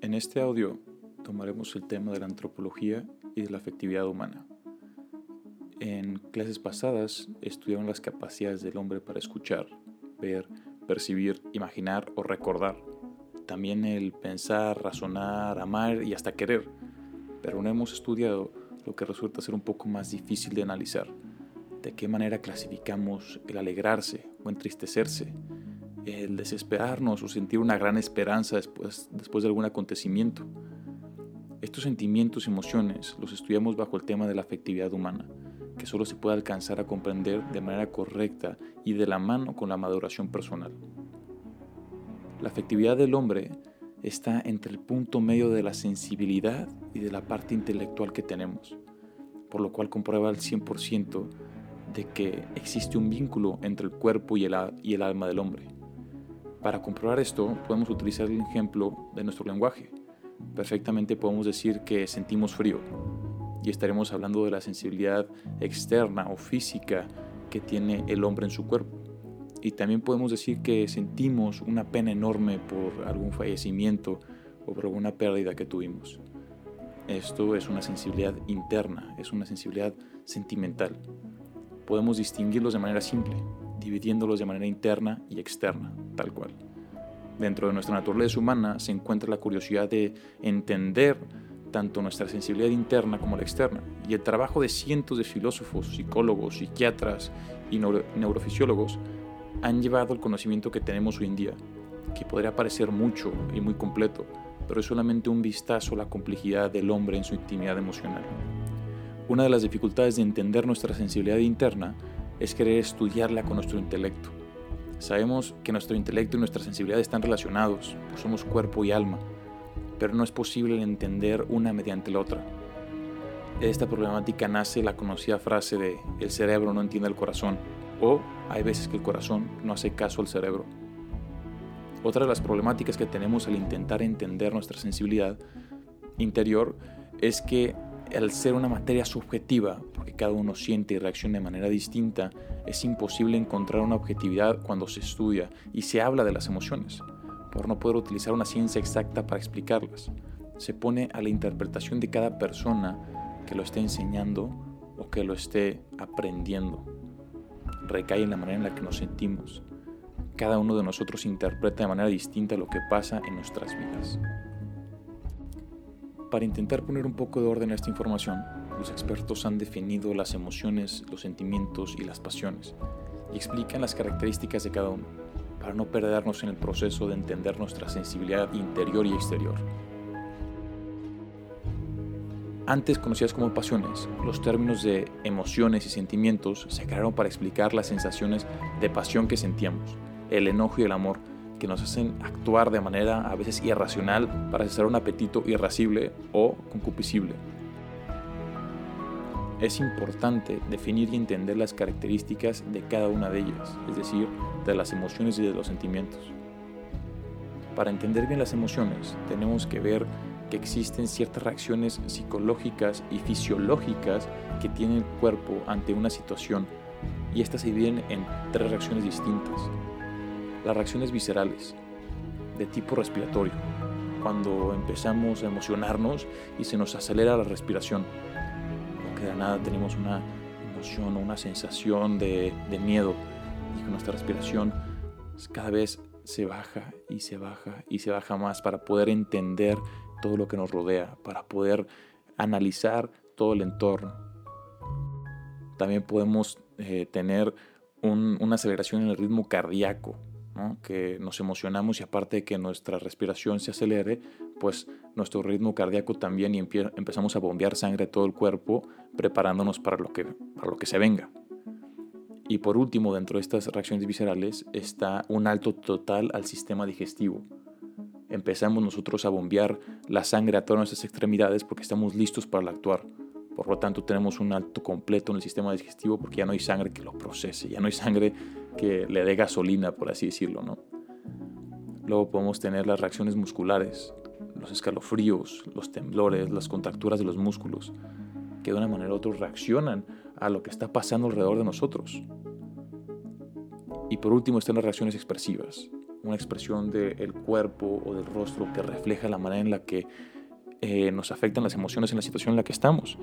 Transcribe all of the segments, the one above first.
En este audio tomaremos el tema de la antropología y de la afectividad humana. En clases pasadas estudiaron las capacidades del hombre para escuchar, ver, percibir, imaginar o recordar. También el pensar, razonar, amar y hasta querer. Pero no hemos estudiado lo que resulta ser un poco más difícil de analizar. De qué manera clasificamos el alegrarse o entristecerse, el desesperarnos o sentir una gran esperanza después, después de algún acontecimiento. Estos sentimientos y emociones los estudiamos bajo el tema de la afectividad humana, que solo se puede alcanzar a comprender de manera correcta y de la mano con la maduración personal. La afectividad del hombre está entre el punto medio de la sensibilidad y de la parte intelectual que tenemos, por lo cual comprueba al 100% de que existe un vínculo entre el cuerpo y el, alma del hombre. Para comprobar esto, podemos utilizar el ejemplo de nuestro lenguaje. Perfectamente podemos decir que sentimos frío y estaremos hablando de la sensibilidad externa o física que tiene el hombre en su cuerpo. Y también podemos decir que sentimos una pena enorme por algún fallecimiento o por alguna pérdida que tuvimos. Esto es una sensibilidad interna, es una sensibilidad sentimental. Podemos distinguirlos de manera simple dividiéndolos de manera interna y externa, tal cual. Dentro de nuestra naturaleza humana se encuentra la curiosidad de entender tanto nuestra sensibilidad interna como la externa, y el trabajo de cientos de filósofos, psicólogos, psiquiatras y neurofisiólogos han llevado el conocimiento que tenemos hoy en día, que podría parecer mucho y muy completo, pero es solamente un vistazo a la complejidad del hombre en su intimidad emocional. Una de las dificultades de entender nuestra sensibilidad interna es querer estudiarla con nuestro intelecto. Sabemos que nuestro intelecto y nuestra sensibilidad están relacionados, pues somos cuerpo y alma, pero no es posible entender una mediante la otra. De esta problemática nace la conocida frase de el cerebro no entiende el corazón o hay veces que el corazón no hace caso al cerebro. Otra de las problemáticas que tenemos al intentar entender nuestra sensibilidad interior es que al ser una materia subjetiva, porque cada uno siente y reacciona de manera distinta, es imposible encontrar una objetividad cuando se estudia y se habla de las emociones, por no poder utilizar una ciencia exacta para explicarlas. Se pone a la interpretación de cada persona que lo esté enseñando o que lo esté aprendiendo. Recae en la manera en la que nos sentimos. Cada uno de nosotros interpreta de manera distinta lo que pasa en nuestras vidas. Para intentar poner un poco de orden a esta información, los expertos han definido las emociones, los sentimientos y las pasiones y explican las características de cada uno, para no perdernos en el proceso de entender nuestra sensibilidad interior y exterior. Antes conocidas como pasiones, los términos de emociones y sentimientos se crearon para explicar las sensaciones de pasión que sentíamos, el enojo y el amor que nos hacen actuar de manera a veces irracional para cesar un apetito irascible o concupiscible. Es importante definir y entender las características de cada una de ellas, es decir, de las emociones y de los sentimientos. Para entender bien las emociones, tenemos que ver que existen ciertas reacciones psicológicas y fisiológicas que tiene el cuerpo ante una situación, y estas se dividen en tres reacciones distintas las reacciones viscerales de tipo respiratorio, cuando empezamos a emocionarnos y se nos acelera la respiración, o que de nada tenemos una emoción o una sensación de, de miedo y que nuestra respiración cada vez se baja y se baja y se baja más para poder entender todo lo que nos rodea, para poder analizar todo el entorno. También podemos eh, tener una aceleración en el ritmo cardíaco, que nos emocionamos y aparte de que nuestra respiración se acelere, pues nuestro ritmo cardíaco también y empezamos a bombear sangre a todo el cuerpo preparándonos para lo, que, para lo que se venga. Y por último, dentro de estas reacciones viscerales está un alto total al sistema digestivo. Empezamos nosotros a bombear la sangre a todas nuestras extremidades porque estamos listos para actuar. Por lo tanto, tenemos un alto completo en el sistema digestivo porque ya no hay sangre que lo procese, ya no hay sangre que le dé gasolina, por así decirlo, ¿no? Luego podemos tener las reacciones musculares, los escalofríos, los temblores, las contracturas de los músculos, que de una manera u otra reaccionan a lo que está pasando alrededor de nosotros. Y por último están las reacciones expresivas, una expresión del cuerpo o del rostro que refleja la manera en la que eh, nos afectan las emociones en la situación en la que estamos.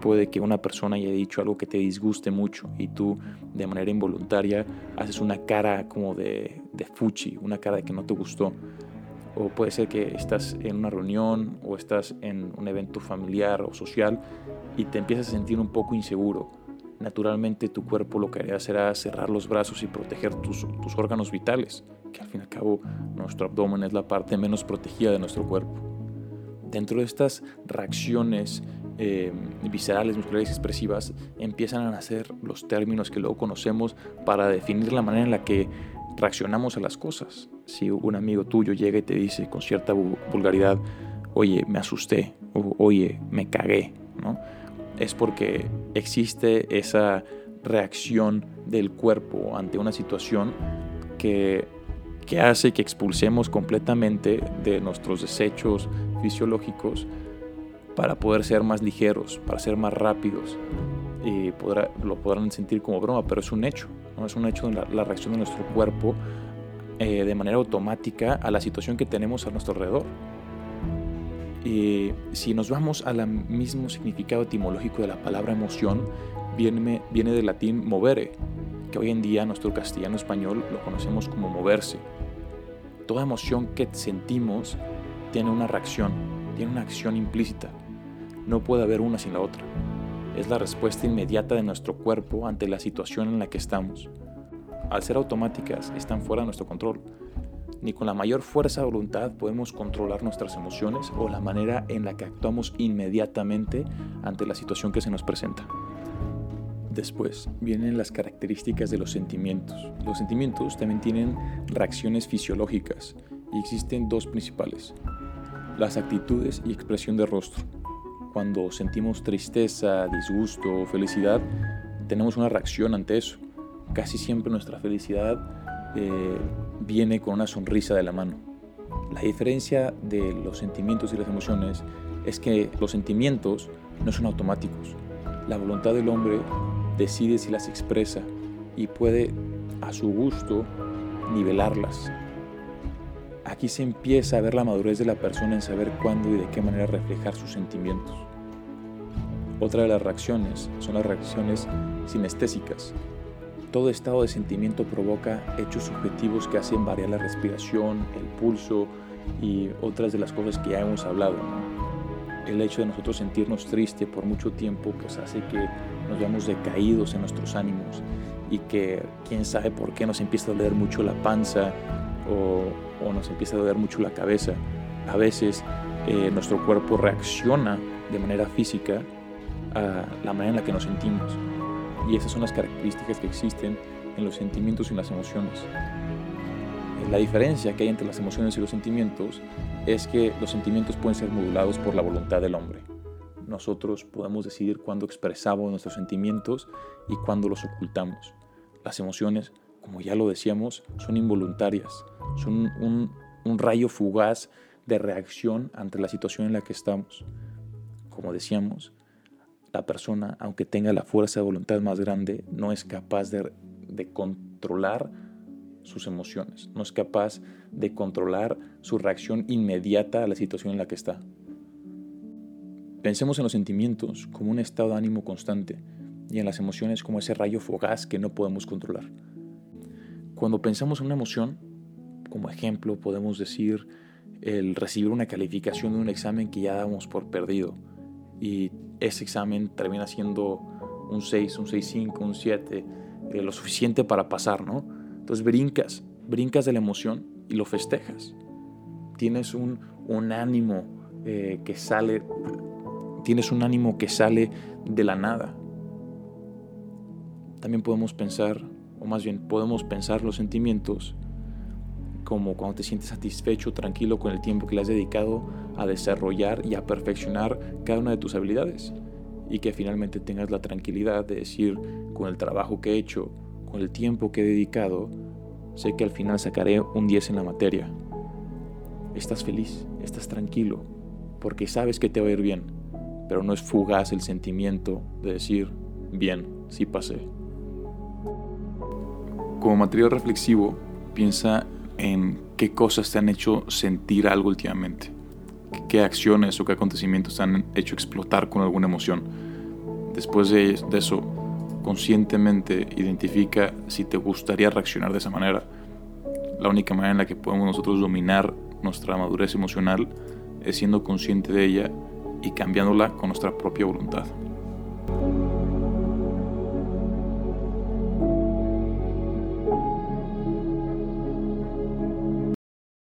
Puede que una persona haya dicho algo que te disguste mucho y tú de manera involuntaria haces una cara como de, de fuchi, una cara de que no te gustó. O puede ser que estás en una reunión o estás en un evento familiar o social y te empiezas a sentir un poco inseguro. Naturalmente tu cuerpo lo que haría será cerrar los brazos y proteger tus, tus órganos vitales, que al fin y al cabo nuestro abdomen es la parte menos protegida de nuestro cuerpo. Dentro de estas reacciones eh, viscerales, musculares expresivas, empiezan a nacer los términos que luego conocemos para definir la manera en la que reaccionamos a las cosas. Si un amigo tuyo llega y te dice con cierta vulgaridad, oye, me asusté, o oye, me cagué, ¿no? Es porque existe esa reacción del cuerpo ante una situación que, que hace que expulsemos completamente de nuestros desechos fisiológicos para poder ser más ligeros, para ser más rápidos. Lo podrán sentir como broma, pero es un hecho. ¿no? Es un hecho de la, reacción de nuestro cuerpo eh, de manera automática a la situación que tenemos a nuestro alrededor. Y si nos vamos al mismo significado etimológico de la palabra emoción, viene, viene del latín movere, que hoy en día nuestro castellano español lo conocemos como moverse. Toda emoción que sentimos tiene una reacción, tiene una acción implícita. No puede haber una sin la otra. Es la respuesta inmediata de nuestro cuerpo ante la situación en la que estamos. Al ser automáticas, están fuera de nuestro control. Ni con la mayor fuerza de voluntad podemos controlar nuestras emociones o la manera en la que actuamos inmediatamente ante la situación que se nos presenta. Después vienen las características de los sentimientos. Los sentimientos también tienen reacciones fisiológicas y existen dos principales, las actitudes y expresión de rostro. Cuando sentimos tristeza, disgusto o felicidad, tenemos una reacción ante eso. Casi siempre nuestra felicidad eh, viene con una sonrisa de la mano. La diferencia de los sentimientos y las emociones es que los sentimientos no son automáticos. La voluntad del hombre decide si las expresa y puede a su gusto nivelarlas, Aquí se empieza a ver la madurez de la persona en saber cuándo y de qué manera reflejar sus sentimientos. Otra de las reacciones son las reacciones sinestésicas. Todo estado de sentimiento provoca hechos subjetivos que hacen variar la respiración, el pulso y otras de las cosas que ya hemos hablado. El hecho de nosotros sentirnos tristes por mucho tiempo pues hace que nos veamos decaídos en nuestros ánimos y que quién sabe por qué nos empieza a doler mucho la panza o, nos empieza a doler mucho la cabeza. A veces eh, nuestro cuerpo reacciona de manera física a la manera en la que nos sentimos. Y esas son las características que existen en los sentimientos y en las emociones. La diferencia que hay entre las emociones y los sentimientos es que los sentimientos pueden ser modulados por la voluntad del hombre. Nosotros podemos decidir cuándo expresamos nuestros sentimientos y cuándo los ocultamos. Las emociones como ya lo decíamos, son involuntarias, son un, rayo fugaz de reacción ante la situación en la que estamos. Como decíamos, la persona, aunque tenga la fuerza de voluntad más grande, no es capaz de, controlar sus emociones, no es capaz de controlar su reacción inmediata a la situación en la que está. Pensemos en los sentimientos como un estado de ánimo constante y en las emociones como ese rayo fugaz que no podemos controlar. Cuando pensamos en una emoción, como ejemplo, podemos decir el recibir una calificación de un examen que ya damos por perdido y ese examen termina siendo un 6, un 6.5, un 7, eh, lo suficiente para pasar, ¿no? Entonces brincas, brincas de la emoción y lo festejas. Tienes un, un ánimo eh, que sale, tienes un ánimo que sale de la nada. También podemos pensar o más bien podemos pensar los sentimientos como cuando te sientes satisfecho, tranquilo con el tiempo que le has dedicado a desarrollar y a perfeccionar cada una de tus habilidades y que finalmente tengas la tranquilidad de decir con el trabajo que he hecho, con el tiempo que he dedicado, sé que al final sacaré un 10 en la materia. Estás feliz, estás tranquilo, porque sabes que te va a ir bien, pero no es fugaz el sentimiento de decir, bien, sí pasé. Como material reflexivo, piensa en qué cosas te han hecho sentir algo últimamente, qué acciones o qué acontecimientos te han hecho explotar con alguna emoción. Después de, eso, conscientemente identifica si te gustaría reaccionar de esa manera. La única manera en la que podemos nosotros dominar nuestra madurez emocional es siendo consciente de ella y cambiándola con nuestra propia voluntad.